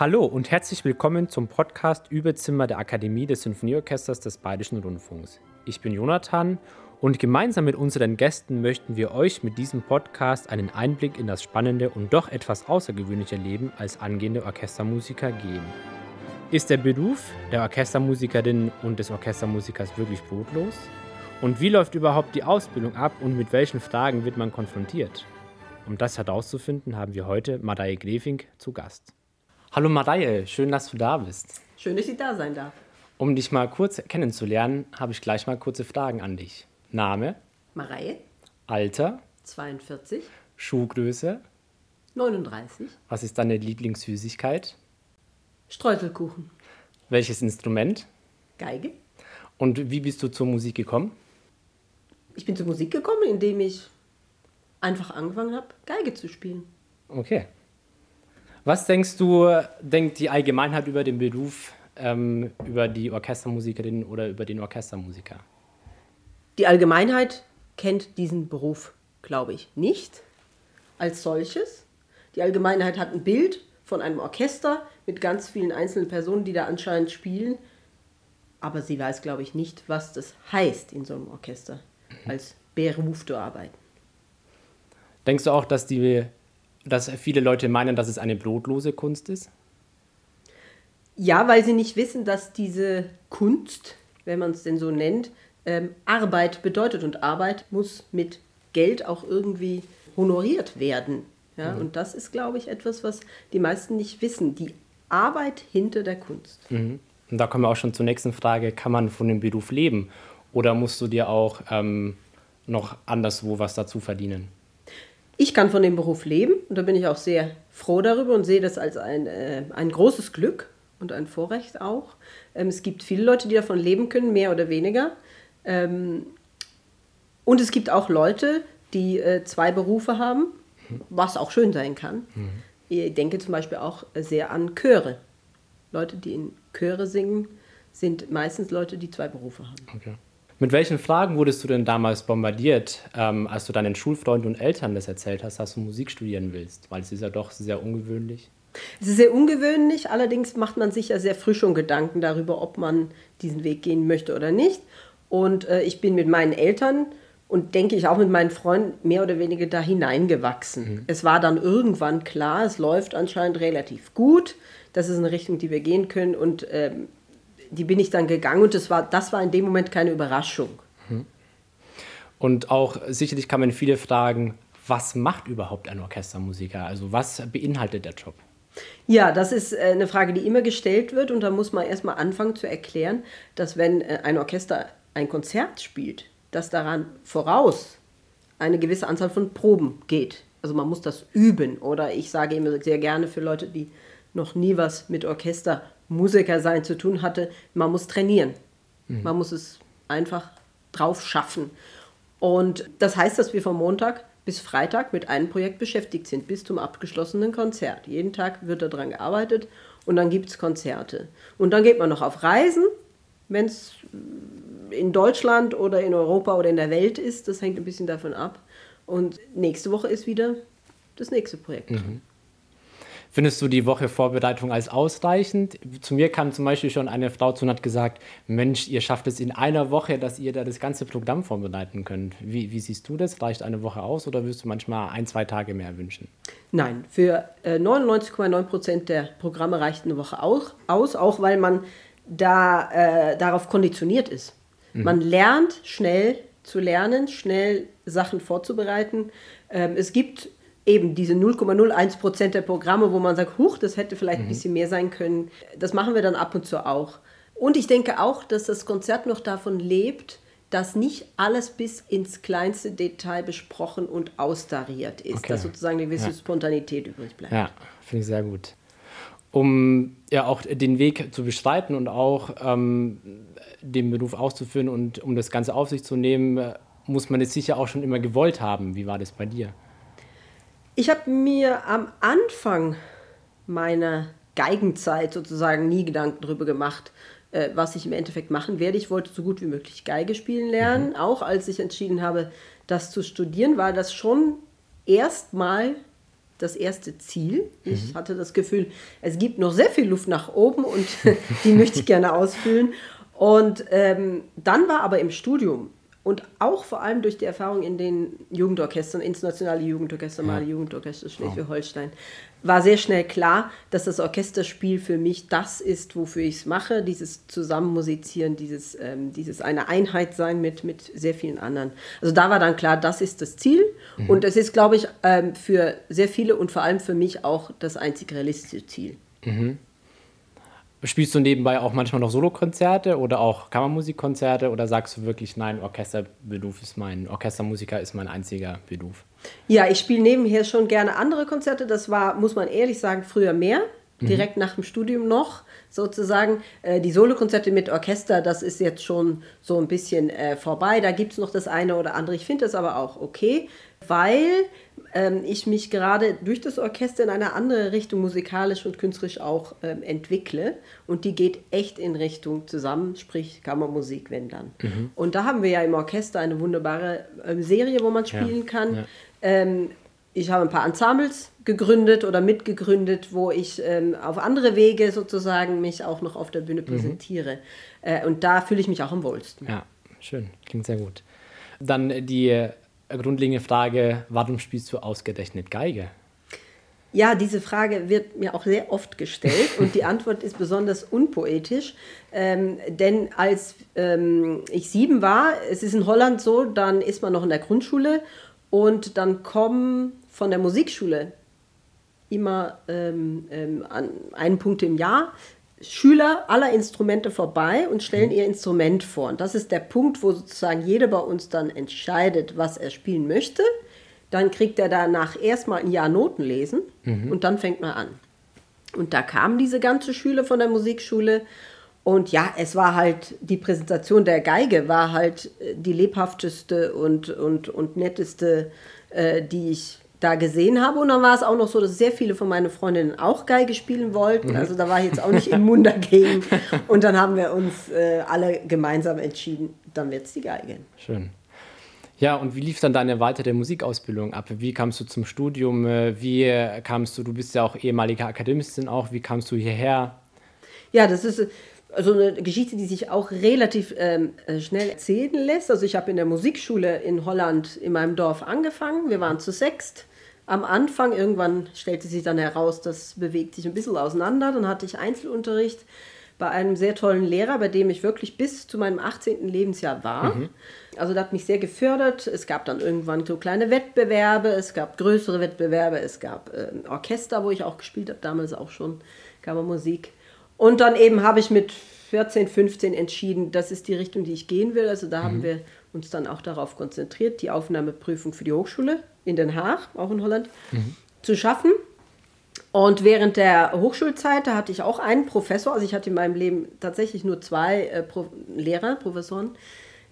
Hallo und herzlich willkommen zum Podcast Überzimmer der Akademie des Sinfonieorchesters des Bayerischen Rundfunks. Ich bin Jonathan und gemeinsam mit unseren Gästen möchten wir euch mit diesem Podcast einen Einblick in das spannende und doch etwas außergewöhnliche Leben als angehende Orchestermusiker geben. Ist der Beruf der Orchestermusikerin und des Orchestermusikers wirklich brotlos? Und wie läuft überhaupt die Ausbildung ab und mit welchen Fragen wird man konfrontiert? Um das herauszufinden, haben wir heute Madaye Grefing zu Gast. Hallo Madaye, schön, dass du da bist. Schön, dass ich da sein darf. Um dich mal kurz kennenzulernen, habe ich gleich mal kurze Fragen an dich. Name? Mareie. Alter? 42. Schuhgröße? 39. Was ist deine Lieblingssüßigkeit? Streuselkuchen. Welches Instrument? Geige. Und wie bist du zur Musik gekommen? Ich bin zur Musik gekommen, indem ich einfach angefangen habe, Geige zu spielen. Okay. Was denkst du, denkt die Allgemeinheit über den Beruf, ähm, über die Orchestermusikerin oder über den Orchestermusiker? Die Allgemeinheit kennt diesen Beruf, glaube ich, nicht als solches. Die Allgemeinheit hat ein Bild von einem Orchester mit ganz vielen einzelnen Personen, die da anscheinend spielen. Aber sie weiß, glaube ich, nicht, was das heißt, in so einem Orchester als Beruf zu arbeiten. Denkst du auch, dass, die, dass viele Leute meinen, dass es eine brotlose Kunst ist? Ja, weil sie nicht wissen, dass diese Kunst, wenn man es denn so nennt, ähm, Arbeit bedeutet. Und Arbeit muss mit Geld auch irgendwie honoriert werden. Ja? Mhm. Und das ist, glaube ich, etwas, was die meisten nicht wissen. Die Arbeit hinter der Kunst. Mhm. Und da kommen wir auch schon zur nächsten Frage. Kann man von dem Beruf leben? Oder musst du dir auch ähm, noch anderswo was dazu verdienen? Ich kann von dem Beruf leben und da bin ich auch sehr froh darüber und sehe das als ein, äh, ein großes Glück und ein Vorrecht auch. Ähm, es gibt viele Leute, die davon leben können, mehr oder weniger. Ähm, und es gibt auch Leute, die äh, zwei Berufe haben, was auch schön sein kann. Mhm. Ich denke zum Beispiel auch sehr an Chöre. Leute, die in Chöre singen, sind meistens Leute, die zwei Berufe haben. Okay. Mit welchen Fragen wurdest du denn damals bombardiert, ähm, als du deinen Schulfreunden und Eltern das erzählt hast, dass du Musik studieren willst? Weil es ist ja doch sehr ungewöhnlich. Es ist sehr ungewöhnlich, allerdings macht man sich ja sehr früh schon Gedanken darüber, ob man diesen Weg gehen möchte oder nicht. Und äh, ich bin mit meinen Eltern und denke ich auch mit meinen Freunden mehr oder weniger da hineingewachsen. Mhm. Es war dann irgendwann klar, es läuft anscheinend relativ gut. Das ist eine Richtung, die wir gehen können und ähm, die bin ich dann gegangen und das war, das war in dem Moment keine Überraschung. Mhm. Und auch sicherlich kann man viele fragen, was macht überhaupt ein Orchestermusiker? Also was beinhaltet der Job? Ja, das ist äh, eine Frage, die immer gestellt wird und da muss man erstmal anfangen zu erklären, dass wenn äh, ein Orchester ein Konzert spielt, dass daran voraus eine gewisse Anzahl von Proben geht. Also man muss das üben. Oder ich sage immer sehr gerne für Leute, die noch nie was mit Orchestermusiker sein zu tun hatte, man muss trainieren. Mhm. Man muss es einfach drauf schaffen. Und das heißt, dass wir von Montag bis Freitag mit einem Projekt beschäftigt sind, bis zum abgeschlossenen Konzert. Jeden Tag wird daran gearbeitet und dann gibt es Konzerte. Und dann geht man noch auf Reisen, wenn es in Deutschland oder in Europa oder in der Welt ist. Das hängt ein bisschen davon ab. Und nächste Woche ist wieder das nächste Projekt. Mhm. Findest du die Woche Vorbereitung als ausreichend? Zu mir kam zum Beispiel schon eine Frau zu und hat gesagt, Mensch, ihr schafft es in einer Woche, dass ihr da das ganze Programm vorbereiten könnt. Wie, wie siehst du das? Reicht eine Woche aus oder wirst du manchmal ein, zwei Tage mehr wünschen? Nein, für äh, 99,9 Prozent der Programme reicht eine Woche auch, aus, auch weil man da äh, darauf konditioniert ist. Mhm. Man lernt schnell zu lernen, schnell Sachen vorzubereiten. Ähm, es gibt eben diese 0,01 Prozent der Programme, wo man sagt, huch, das hätte vielleicht mhm. ein bisschen mehr sein können. Das machen wir dann ab und zu auch. Und ich denke auch, dass das Konzert noch davon lebt, dass nicht alles bis ins kleinste Detail besprochen und austariert ist, okay. dass sozusagen eine gewisse ja. Spontanität übrig bleibt. Ja, finde ich sehr gut um ja auch den Weg zu beschreiten und auch ähm, den Beruf auszuführen und um das Ganze auf sich zu nehmen, äh, muss man es sicher auch schon immer gewollt haben. Wie war das bei dir? Ich habe mir am Anfang meiner Geigenzeit sozusagen nie Gedanken darüber gemacht, äh, was ich im Endeffekt machen werde. Ich wollte so gut wie möglich Geige spielen lernen. Mhm. Auch als ich entschieden habe, das zu studieren, war das schon erstmal das erste Ziel. Ich mhm. hatte das Gefühl, es gibt noch sehr viel Luft nach oben und die möchte ich gerne ausfüllen. Und ähm, dann war aber im Studium und auch vor allem durch die Erfahrung in den Jugendorchestern, internationale Jugendorchester, ja. Jugendorchester Schleswig-Holstein, war sehr schnell klar, dass das Orchesterspiel für mich das ist, wofür ich es mache, dieses Zusammenmusizieren, dieses, ähm, dieses eine Einheit sein mit, mit sehr vielen anderen. Also da war dann klar, das ist das Ziel mhm. und es ist, glaube ich, ähm, für sehr viele und vor allem für mich auch das einzig realistische Ziel. Mhm. Spielst du nebenbei auch manchmal noch Solokonzerte oder auch Kammermusikkonzerte oder sagst du wirklich, nein, Orchesterberuf ist mein, Orchestermusiker ist mein einziger Beruf? Ja, ich spiele nebenher schon gerne andere Konzerte. Das war, muss man ehrlich sagen, früher mehr. Mhm. Direkt nach dem Studium noch sozusagen. Äh, die Solokonzerte mit Orchester, das ist jetzt schon so ein bisschen äh, vorbei. Da gibt es noch das eine oder andere. Ich finde das aber auch okay, weil ähm, ich mich gerade durch das Orchester in eine andere Richtung musikalisch und künstlerisch auch ähm, entwickle. Und die geht echt in Richtung zusammen, sprich Kammermusik, wenn dann. Mhm. Und da haben wir ja im Orchester eine wunderbare ähm, Serie, wo man spielen ja. kann. Ja. Ähm, ich habe ein paar Ensembles gegründet oder mitgegründet, wo ich ähm, auf andere Wege sozusagen mich auch noch auf der Bühne mhm. präsentiere. Mhm. Äh, und da fühle ich mich auch am wohlsten. Ja, schön. Klingt sehr gut. Dann die grundlegende Frage, warum spielst du ausgerechnet Geige? Ja, diese Frage wird mir auch sehr oft gestellt und die Antwort ist besonders unpoetisch, ähm, denn als ähm, ich sieben war, es ist in Holland so, dann ist man noch in der Grundschule und dann kommen von der Musikschule immer ähm, ähm einen Punkt im Jahr Schüler aller Instrumente vorbei und stellen mhm. ihr Instrument vor. Und das ist der Punkt, wo sozusagen jeder bei uns dann entscheidet, was er spielen möchte. Dann kriegt er danach erstmal ein Jahr Noten lesen mhm. und dann fängt man an. Und da kamen diese ganze Schüler von der Musikschule und ja, es war halt, die Präsentation der Geige war halt äh, die lebhafteste und, und, und netteste, äh, die ich da gesehen habe. Und dann war es auch noch so, dass sehr viele von meinen Freundinnen auch Geige spielen wollten. Mhm. Also da war ich jetzt auch nicht immun dagegen. Und dann haben wir uns äh, alle gemeinsam entschieden, dann wird es die Geige. Schön. Ja, und wie lief dann deine weitere Musikausbildung ab? Wie kamst du zum Studium? Äh, wie kamst du, du bist ja auch ehemalige Akademistin auch, wie kamst du hierher? Ja, das ist also eine Geschichte, die sich auch relativ ähm, äh, schnell erzählen lässt. Also ich habe in der Musikschule in Holland in meinem Dorf angefangen. Wir waren zu sechst am Anfang. Irgendwann stellte sich dann heraus, das bewegt sich ein bisschen auseinander. Dann hatte ich Einzelunterricht bei einem sehr tollen Lehrer, bei dem ich wirklich bis zu meinem 18. Lebensjahr war. Mhm. Also das hat mich sehr gefördert. Es gab dann irgendwann so kleine Wettbewerbe, es gab größere Wettbewerbe, es gab äh, Orchester, wo ich auch gespielt habe, damals auch schon Kammermusik. Und dann eben habe ich mit 14, 15 entschieden, das ist die Richtung, die ich gehen will. Also da mhm. haben wir uns dann auch darauf konzentriert, die Aufnahmeprüfung für die Hochschule in Den Haag, auch in Holland, mhm. zu schaffen. Und während der Hochschulzeit, da hatte ich auch einen Professor, also ich hatte in meinem Leben tatsächlich nur zwei äh, Pro Lehrer, Professoren,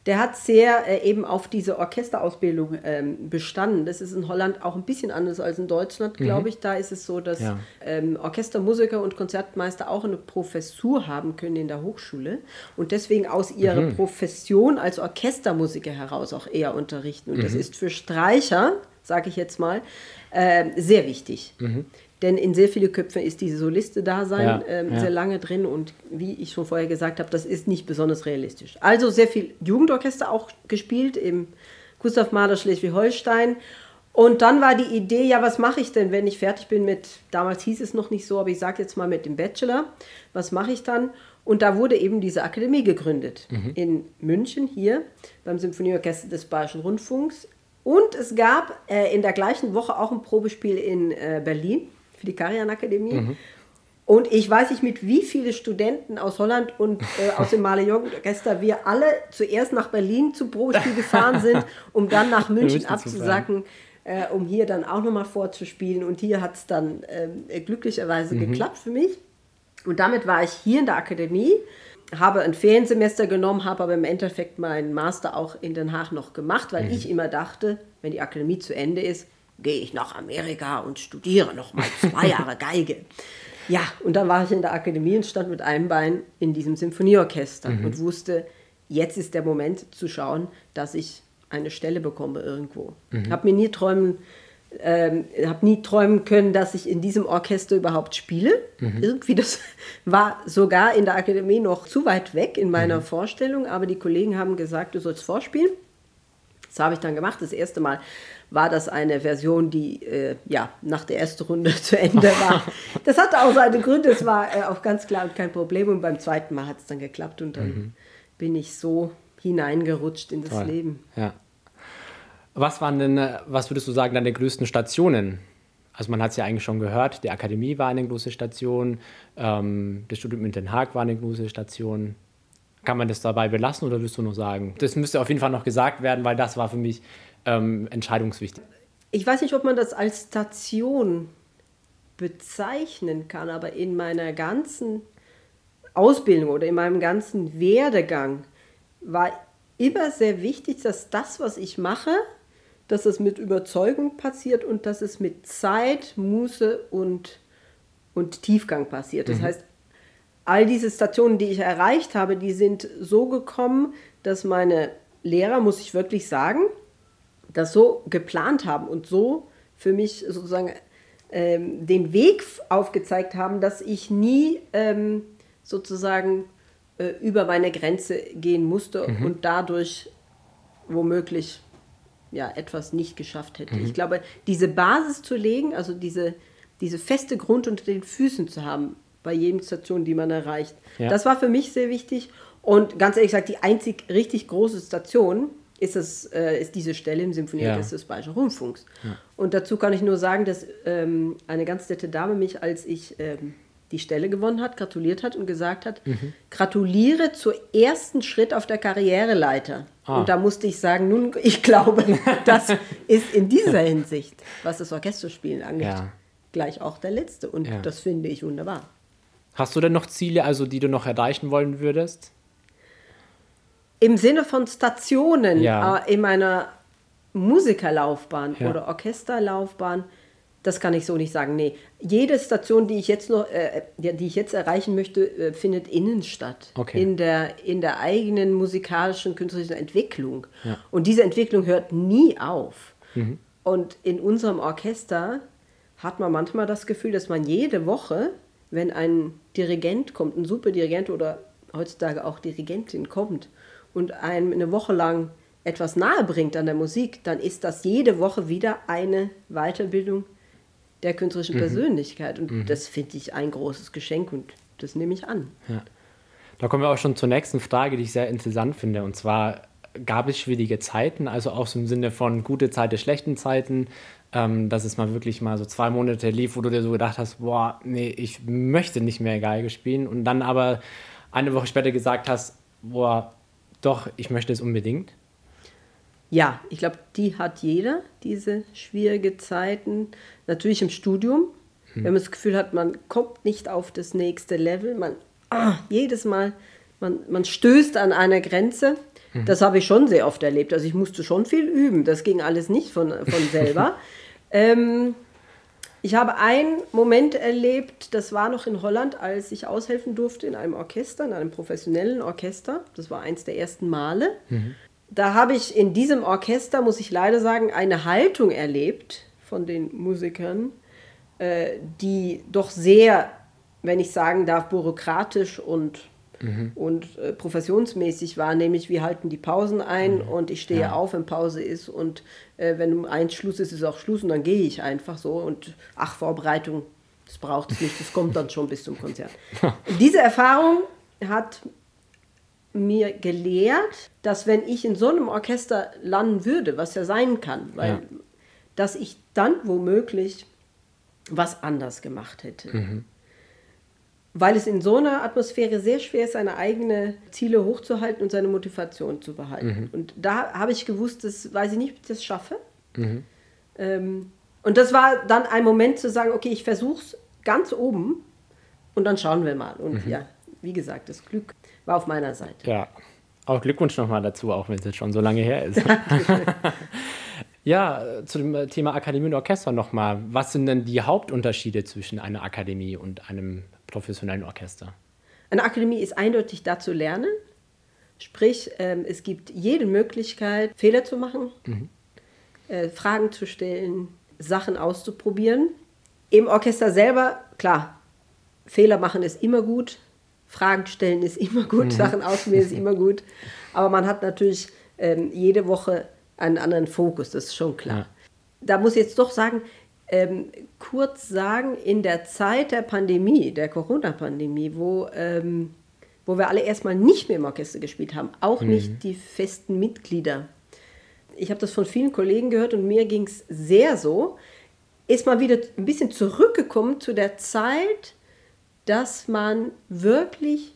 der hat sehr äh, eben auf diese Orchesterausbildung ähm, bestanden. Das ist in Holland auch ein bisschen anders als in Deutschland, glaube mhm. ich. Da ist es so, dass ja. ähm, Orchestermusiker und Konzertmeister auch eine Professur haben können in der Hochschule und deswegen aus ihrer mhm. Profession als Orchestermusiker heraus auch eher unterrichten. Und mhm. das ist für Streicher, sage ich jetzt mal, äh, sehr wichtig. Denn in sehr viele Köpfe ist diese Soliste-Dasein ja, ähm, ja. sehr lange drin und wie ich schon vorher gesagt habe, das ist nicht besonders realistisch. Also sehr viel Jugendorchester auch gespielt im Gustav Mahler Schleswig-Holstein. Und dann war die Idee, ja, was mache ich denn, wenn ich fertig bin mit, damals hieß es noch nicht so, aber ich sage jetzt mal mit dem Bachelor, was mache ich dann? Und da wurde eben diese Akademie gegründet mhm. in München hier beim Symphonieorchester des Bayerischen Rundfunks. Und es gab äh, in der gleichen Woche auch ein Probespiel in äh, Berlin für die Karian Akademie. Mhm. Und ich weiß nicht, mit wie vielen Studenten aus Holland und äh, aus dem Male Jugendorchester wir alle zuerst nach Berlin zu Probespiel gefahren sind, um dann nach München abzusacken, äh, um hier dann auch nochmal vorzuspielen. Und hier hat es dann äh, glücklicherweise mhm. geklappt für mich. Und damit war ich hier in der Akademie, habe ein Feriensemester genommen, habe aber im Endeffekt meinen Master auch in Den Haag noch gemacht, weil mhm. ich immer dachte, wenn die Akademie zu Ende ist, gehe ich nach Amerika und studiere noch mal zwei Jahre Geige. Ja, und dann war ich in der Akademie und stand mit einem Bein in diesem Symphonieorchester mhm. und wusste, jetzt ist der Moment zu schauen, dass ich eine Stelle bekomme irgendwo. Mhm. Habe mir nie träumen ähm, habe nie träumen können, dass ich in diesem Orchester überhaupt spiele. Mhm. Irgendwie, das war sogar in der Akademie noch zu weit weg in meiner mhm. Vorstellung, aber die Kollegen haben gesagt, du sollst vorspielen. Das habe ich dann gemacht. Das erste Mal war das eine Version, die äh, ja nach der ersten Runde zu Ende war. Das hatte auch seine Gründe, es war äh, auch ganz klar und kein Problem. Und beim zweiten Mal hat es dann geklappt und dann mhm. bin ich so hineingerutscht in das Toll. Leben. Ja. Was waren denn, äh, was würdest du sagen, deine größten Stationen? Also man hat es ja eigentlich schon gehört, die Akademie war eine große Station, ähm, das Studium in Den Haag war eine große Station. Kann man das dabei belassen oder würdest du noch sagen? Das müsste auf jeden Fall noch gesagt werden, weil das war für mich ähm, entscheidungswichtig. Ich weiß nicht, ob man das als Station bezeichnen kann, aber in meiner ganzen Ausbildung oder in meinem ganzen Werdegang war immer sehr wichtig, dass das, was ich mache, dass es mit Überzeugung passiert und dass es mit Zeit, Muße und, und Tiefgang passiert. Das mhm. heißt, all diese Stationen, die ich erreicht habe, die sind so gekommen, dass meine Lehrer, muss ich wirklich sagen, das so geplant haben und so für mich sozusagen ähm, den Weg aufgezeigt haben, dass ich nie ähm, sozusagen äh, über meine Grenze gehen musste mhm. und dadurch womöglich ja, etwas nicht geschafft hätte. Mhm. Ich glaube, diese Basis zu legen, also diese, diese feste Grund unter den Füßen zu haben, bei jedem Station, die man erreicht, ja. das war für mich sehr wichtig. Und ganz ehrlich gesagt, die einzig richtig große Station ist, das, äh, ist diese Stelle im Symphonieorchester ja. des Bayerischen Rundfunks. Ja. Und dazu kann ich nur sagen, dass ähm, eine ganz nette Dame mich, als ich ähm, die Stelle gewonnen hat, gratuliert hat und gesagt hat, mhm. gratuliere zur ersten Schritt auf der Karriereleiter. Ah. Und da musste ich sagen, nun, ich glaube, das ist in dieser Hinsicht, was das Orchesterspielen angeht, ja. gleich auch der letzte. Und das finde ich wunderbar. Hast du denn noch Ziele, also die du noch erreichen wollen würdest? Im Sinne von Stationen ja. äh, in meiner Musikerlaufbahn oder Orchesterlaufbahn das kann ich so nicht sagen. Nee, jede Station, die ich jetzt noch, äh, die ich jetzt erreichen möchte, äh, findet innen statt. Okay. In der, in der eigenen musikalischen, künstlerischen Entwicklung. Ja. Und diese Entwicklung hört nie auf. Mhm. Und in unserem Orchester hat man manchmal das Gefühl, dass man jede Woche, wenn ein Dirigent kommt, ein Superdirigent oder heutzutage auch Dirigentin kommt und einem eine Woche lang etwas nahe bringt an der Musik, dann ist das jede Woche wieder eine Weiterbildung der künstlerischen mhm. Persönlichkeit. Und mhm. das finde ich ein großes Geschenk und das nehme ich an. Ja. Da kommen wir auch schon zur nächsten Frage, die ich sehr interessant finde. Und zwar gab es schwierige Zeiten, also auch so im Sinne von gute Zeiten, schlechten Zeiten, ähm, dass es mal wirklich mal so zwei Monate lief, wo du dir so gedacht hast, boah, nee, ich möchte nicht mehr Geige spielen. Und dann aber eine Woche später gesagt hast, boah, doch, ich möchte es unbedingt. Ja, ich glaube, die hat jeder, diese schwierige Zeiten. Natürlich im Studium, hm. wenn man das Gefühl hat, man kommt nicht auf das nächste Level. Man, ah, jedes Mal, man, man stößt an einer Grenze. Hm. Das habe ich schon sehr oft erlebt. Also ich musste schon viel üben. Das ging alles nicht von, von selber. ähm, ich habe einen Moment erlebt, das war noch in Holland, als ich aushelfen durfte in einem Orchester, in einem professionellen Orchester. Das war eins der ersten Male. Mhm da habe ich in diesem Orchester, muss ich leider sagen, eine Haltung erlebt von den Musikern, äh, die doch sehr, wenn ich sagen darf, bürokratisch und, mhm. und äh, professionsmäßig war. Nämlich, wir halten die Pausen ein mhm. und ich stehe ja. auf, wenn Pause ist. Und äh, wenn um eins Schluss ist, ist auch Schluss und dann gehe ich einfach so. Und ach, Vorbereitung, das braucht es nicht, das kommt dann schon bis zum Konzert. Diese Erfahrung hat mir gelehrt, dass wenn ich in so einem Orchester landen würde, was ja sein kann, weil ja. dass ich dann womöglich was anders gemacht hätte. Mhm. Weil es in so einer Atmosphäre sehr schwer ist, seine eigenen Ziele hochzuhalten und seine Motivation zu behalten. Mhm. Und da habe ich gewusst, das weiß ich nicht, ob ich das schaffe. Mhm. Ähm, und das war dann ein Moment zu sagen, okay, ich versuche es ganz oben und dann schauen wir mal. Und mhm. ja, wie gesagt, das Glück war auf meiner Seite. Ja, auch Glückwunsch nochmal dazu, auch wenn es jetzt schon so lange her ist. ja, zu dem Thema Akademie und Orchester nochmal. Was sind denn die Hauptunterschiede zwischen einer Akademie und einem professionellen Orchester? Eine Akademie ist eindeutig da zu lernen. Sprich, ähm, es gibt jede Möglichkeit, Fehler zu machen, mhm. äh, Fragen zu stellen, Sachen auszuprobieren. Im Orchester selber, klar, Fehler machen ist immer gut, Fragen stellen ist immer gut, mhm. Sachen ausprobieren ist immer gut. Aber man hat natürlich ähm, jede Woche einen anderen Fokus, das ist schon klar. Ja. Da muss ich jetzt doch sagen, ähm, kurz sagen, in der Zeit der Pandemie, der Corona-Pandemie, wo, ähm, wo wir alle erstmal nicht mehr im Orchester gespielt haben, auch mhm. nicht die festen Mitglieder. Ich habe das von vielen Kollegen gehört und mir ging es sehr so, ist mal wieder ein bisschen zurückgekommen zu der Zeit, dass man wirklich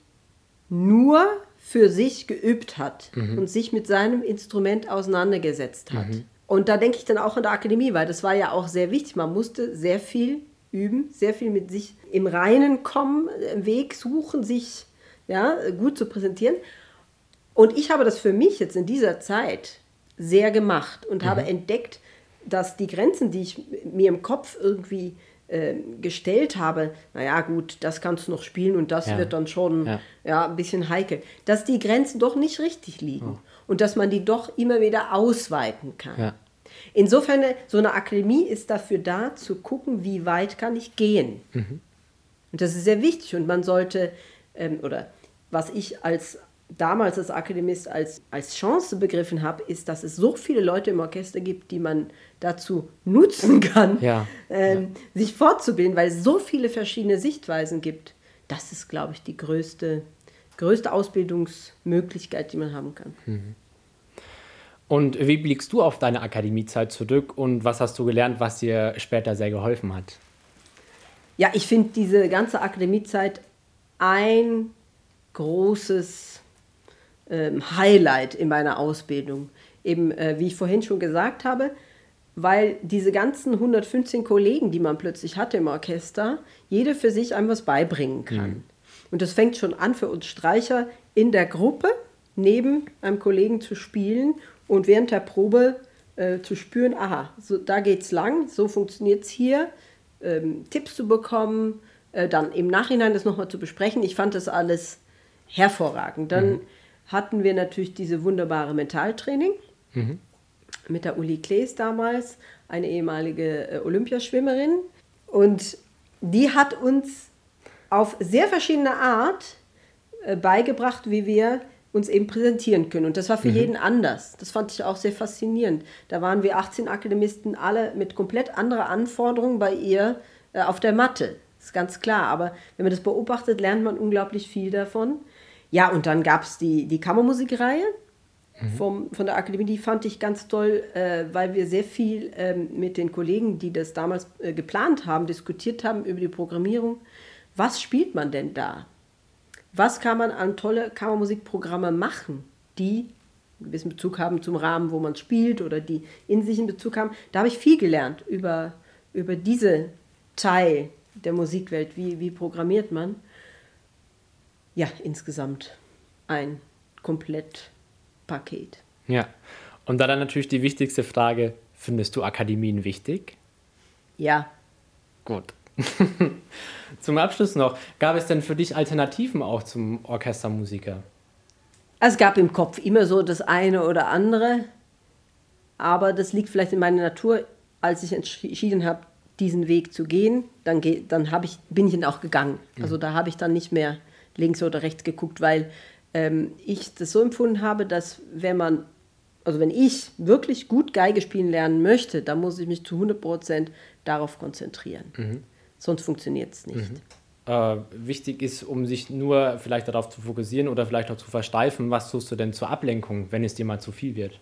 nur für sich geübt hat mhm. und sich mit seinem Instrument auseinandergesetzt hat. Mhm. Und da denke ich dann auch an der Akademie, weil das war ja auch sehr wichtig. Man musste sehr viel üben, sehr viel mit sich im Reinen kommen, Weg suchen, sich ja, gut zu präsentieren. Und ich habe das für mich jetzt in dieser Zeit sehr gemacht und mhm. habe entdeckt, dass die Grenzen, die ich mir im Kopf irgendwie äh, gestellt habe, naja gut, das kannst du noch spielen und das ja. wird dann schon ja. ja. ein bisschen heikel, dass die Grenzen doch nicht richtig liegen. Oh und dass man die doch immer wieder ausweiten kann. Ja. Insofern, so eine Akademie ist dafür da, zu gucken, wie weit kann ich gehen. Mhm. Und das ist sehr wichtig und man sollte, ähm, oder was ich als damals als Akademist als, als Chance begriffen habe, ist, dass es so viele Leute im Orchester gibt, die man dazu nutzen kann, ja. Ähm, ja. sich fortzubilden, weil es so viele verschiedene Sichtweisen gibt. Das ist, glaube ich, die größte, größte Ausbildungsmöglichkeit, die man haben kann. Mhm. Und wie blickst du auf deine Akademiezeit zurück und was hast du gelernt, was dir später sehr geholfen hat? Ja, ich finde diese ganze Akademiezeit ein großes Highlight in meiner Ausbildung. Eben, äh, wie ich vorhin schon gesagt habe, weil diese ganzen 115 Kollegen, die man plötzlich hatte im Orchester, jede für sich einem was beibringen kann. Mhm. Und das fängt schon an für uns Streicher in der Gruppe neben einem Kollegen zu spielen und während der Probe äh, zu spüren, aha, so, da geht's lang, so funktioniert es hier, ähm, Tipps zu bekommen, äh, dann im Nachhinein das nochmal zu besprechen. Ich fand das alles hervorragend. Dann mhm. Hatten wir natürlich diese wunderbare Mentaltraining mhm. mit der Uli Klees damals, eine ehemalige äh, Olympiaschwimmerin. Und die hat uns auf sehr verschiedene Art äh, beigebracht, wie wir uns eben präsentieren können. Und das war für mhm. jeden anders. Das fand ich auch sehr faszinierend. Da waren wir 18 Akademisten alle mit komplett anderen Anforderungen bei ihr äh, auf der Matte. Das ist ganz klar. Aber wenn man das beobachtet, lernt man unglaublich viel davon. Ja, und dann gab es die, die Kammermusikreihe mhm. vom, von der Akademie. Die fand ich ganz toll, äh, weil wir sehr viel äh, mit den Kollegen, die das damals äh, geplant haben, diskutiert haben über die Programmierung. Was spielt man denn da? was kann man an tolle Kammermusikprogramme machen, die einen gewissen Bezug haben zum Rahmen, wo man spielt oder die in sich einen Bezug haben. Da habe ich viel gelernt über, über diese Teil der Musikwelt. Wie, wie programmiert man? Ja, insgesamt ein Komplettpaket. Ja, und dann natürlich die wichtigste Frage, findest du Akademien wichtig? Ja. Gut. zum Abschluss noch, gab es denn für dich Alternativen auch zum Orchestermusiker? Es gab im Kopf immer so das eine oder andere, aber das liegt vielleicht in meiner Natur. Als ich entschieden habe, diesen Weg zu gehen, dann, geh, dann ich, bin ich ihn auch gegangen. Mhm. Also da habe ich dann nicht mehr links oder rechts geguckt, weil ähm, ich das so empfunden habe, dass wenn man, also wenn ich wirklich gut Geige spielen lernen möchte, dann muss ich mich zu 100% darauf konzentrieren. Mhm sonst funktioniert es nicht. Mhm. Äh, wichtig ist, um sich nur vielleicht darauf zu fokussieren oder vielleicht auch zu versteifen, was tust du denn zur Ablenkung, wenn es dir mal zu viel wird?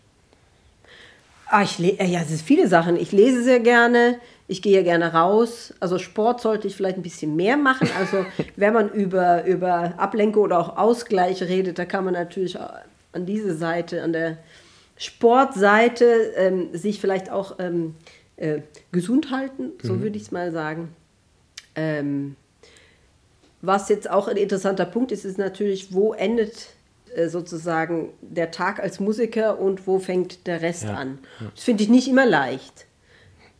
Ah, ich äh, ja, es sind viele Sachen. Ich lese sehr gerne, ich gehe gerne raus. Also Sport sollte ich vielleicht ein bisschen mehr machen. Also wenn man über, über Ablenkung oder auch Ausgleich redet, da kann man natürlich an diese Seite, an der Sportseite, ähm, sich vielleicht auch ähm, äh, gesund halten, so mhm. würde ich es mal sagen. Ähm, was jetzt auch ein interessanter Punkt ist, ist natürlich, wo endet äh, sozusagen der Tag als Musiker und wo fängt der Rest ja, an. Ja. Das finde ich nicht immer leicht,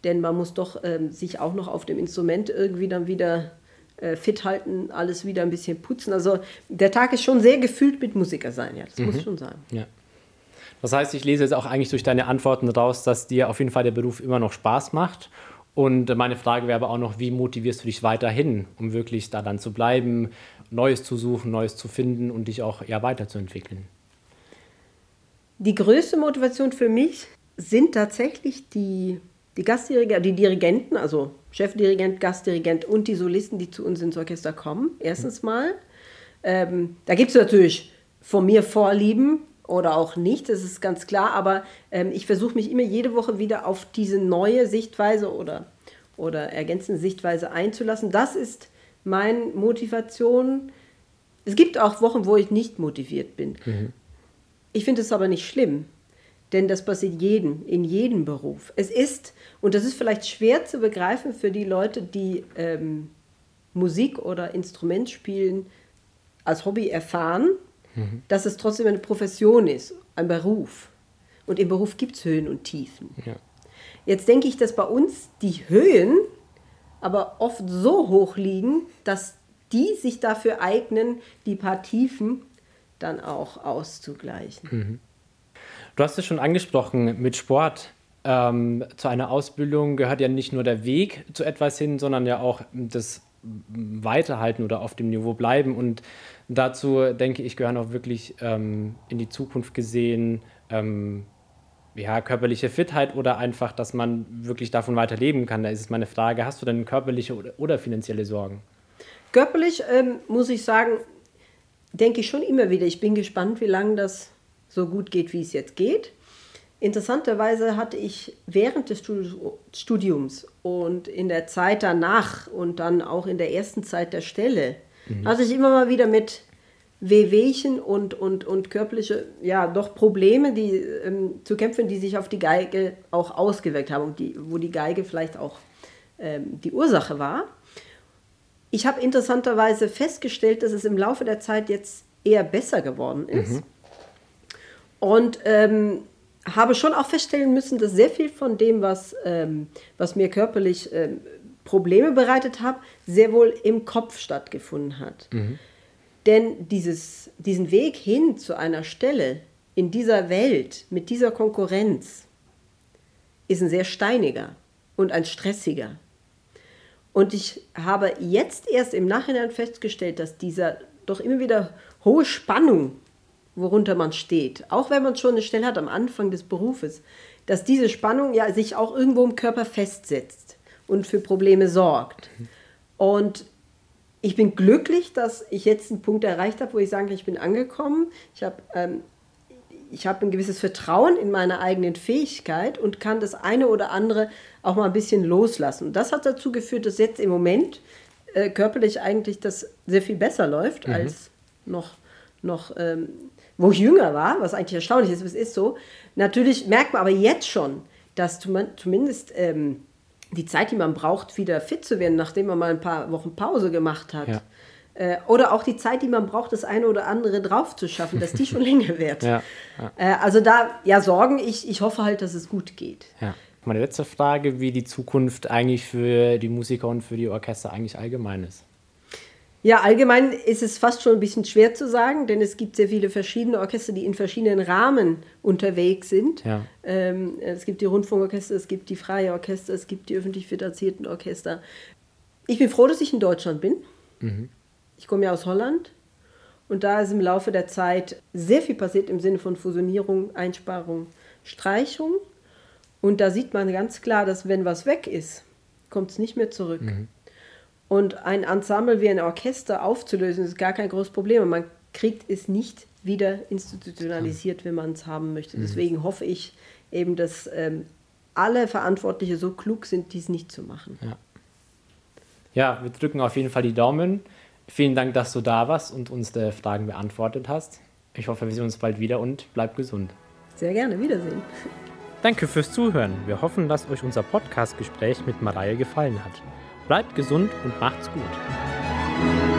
denn man muss doch ähm, sich auch noch auf dem Instrument irgendwie dann wieder äh, fit halten, alles wieder ein bisschen putzen. Also der Tag ist schon sehr gefüllt mit Musiker sein, ja, das mhm. muss ich schon sagen. Ja. Das heißt, ich lese jetzt auch eigentlich durch deine Antworten raus, dass dir auf jeden Fall der Beruf immer noch Spaß macht Und meine Frage wäre aber auch noch, wie motivierst du dich weiterhin, um wirklich da dann zu bleiben, Neues zu suchen, Neues zu finden und dich auch ja, weiterzuentwickeln? Die größte Motivation für mich sind tatsächlich die, die Gastdirigenten, die Dirigenten, also Chefdirigent, Gastdirigent und die Solisten, die zu uns ins Orchester kommen. Erstens mal. Ähm, da gibt es natürlich von mir Vorlieben oder auch nicht, das ist ganz klar, aber ähm, ich versuche mich immer jede Woche wieder auf diese neue Sichtweise oder, oder ergänzende Sichtweise einzulassen. Das ist meine Motivation. Es gibt auch Wochen, wo ich nicht motiviert bin. Mhm. Ich finde es aber nicht schlimm, denn das passiert jedem, in jedem Beruf. Es ist, und das ist vielleicht schwer zu begreifen für die Leute, die ähm, Musik oder Instrument spielen als Hobby erfahren, mhm. dass es trotzdem eine Profession ist, ein Beruf. Und im Beruf gibt es Höhen und Tiefen. Ja. Jetzt denke ich, dass bei uns die Höhen aber oft so hoch liegen, dass die sich dafür eignen, die paar Tiefen dann auch auszugleichen. Mhm. Du hast es schon angesprochen, mit Sport ähm, zu einer Ausbildung gehört ja nicht nur der Weg zu etwas hin, sondern ja auch das Weiterhalten oder auf dem Niveau bleiben. Und dazu denke ich, gehören auch wirklich ähm, in die Zukunft gesehen ähm, ja, körperliche Fitheit oder einfach, dass man wirklich davon weiterleben kann. Da ist es meine Frage, hast du denn körperliche oder, oder finanzielle Sorgen? Körperlich ähm, muss ich sagen, denke ich schon immer wieder, ich bin gespannt, wie lange das so gut geht, wie es jetzt geht. Interessanterweise hatte ich während des Studiums und in der Zeit danach und dann auch in der ersten Zeit der Stelle, mhm. hatte ich immer mal wieder mit Wehwehchen und, und, und körperliche, ja, doch Probleme die, ähm, zu kämpfen, die sich auf die Geige auch ausgewirkt haben und die, wo die Geige vielleicht auch ähm, die Ursache war. Ich habe interessanterweise festgestellt, dass es im Laufe der Zeit jetzt eher besser geworden ist. Mhm. Und ähm, habe schon auch feststellen müssen, dass sehr viel von dem, was, ähm, was mir körperlich ähm, Probleme bereitet hat, sehr wohl im Kopf stattgefunden hat. Mhm. Denn dieses, diesen Weg hin zu einer Stelle in dieser Welt mit dieser Konkurrenz ist ein sehr steiniger und ein stressiger. Und ich habe jetzt erst im Nachhinein festgestellt, dass dieser doch immer wieder hohe Spannung, worunter man steht, auch wenn man schon eine Stelle hat am Anfang des Berufes, dass diese Spannung ja sich auch irgendwo im Körper festsetzt und für Probleme sorgt. Und ich bin glücklich, dass ich jetzt einen Punkt erreicht habe, wo ich sage, ich bin angekommen. Ich habe ähm, ich habe ein gewisses Vertrauen in meine eigenen Fähigkeit und kann das eine oder andere auch mal ein bisschen loslassen. Und das hat dazu geführt, dass jetzt im Moment äh, körperlich eigentlich das sehr viel besser läuft mhm. als noch, noch ähm, wo ich jünger war, was eigentlich erstaunlich ist, aber es ist so. Natürlich merkt man aber jetzt schon, dass zumindest ähm, die Zeit, die man braucht, wieder fit zu werden, nachdem man mal ein paar Wochen Pause gemacht hat, ja. Äh, oder auch die Zeit, die man braucht, das eine oder andere drauf zu schaffen, dass die schon länger wird. Ja, ja. Äh, also da, ja, Sorgen, ich, ich hoffe halt, dass es gut geht. Ja. Meine letzte Frage, wie die Zukunft eigentlich für die Musiker und für die Orchester eigentlich allgemein ist. Ja, allgemein ist es fast schon ein bisschen schwer zu sagen, denn es gibt sehr viele verschiedene Orchester, die in verschiedenen Rahmen unterwegs sind. Ja. Ähm, es gibt die Rundfunkorchester, es gibt die freie Orchester, es gibt die öffentlich finanzierten Orchester. Ich bin froh, dass ich in Deutschland bin. Mhm. Ich komme ja aus Holland und da ist im Laufe der Zeit sehr viel passiert im Sinne von Fusionierung, Einsparung, Streichung. Und da sieht man ganz klar, dass wenn was weg ist, kommt es nicht mehr zurück. Mhm. Und ein Ensemble wie ein Orchester aufzulösen, ist gar kein großes Problem. Man kriegt es nicht wieder institutionalisiert, wenn man es haben möchte. Mhm. Deswegen hoffe ich eben, dass ähm, alle Verantwortliche so klug sind, dies nicht zu machen. Ja. ja, wir drücken auf jeden Fall die Daumen. Vielen Dank, dass du da warst und uns die Fragen beantwortet hast. Ich hoffe, wir sehen uns bald wieder und bleib gesund. Sehr gerne, Wiedersehen. Danke fürs Zuhören. Wir hoffen, dass euch unser Podcast-Gespräch mit Mareie gefallen hat. Bleibt gesund und macht's gut.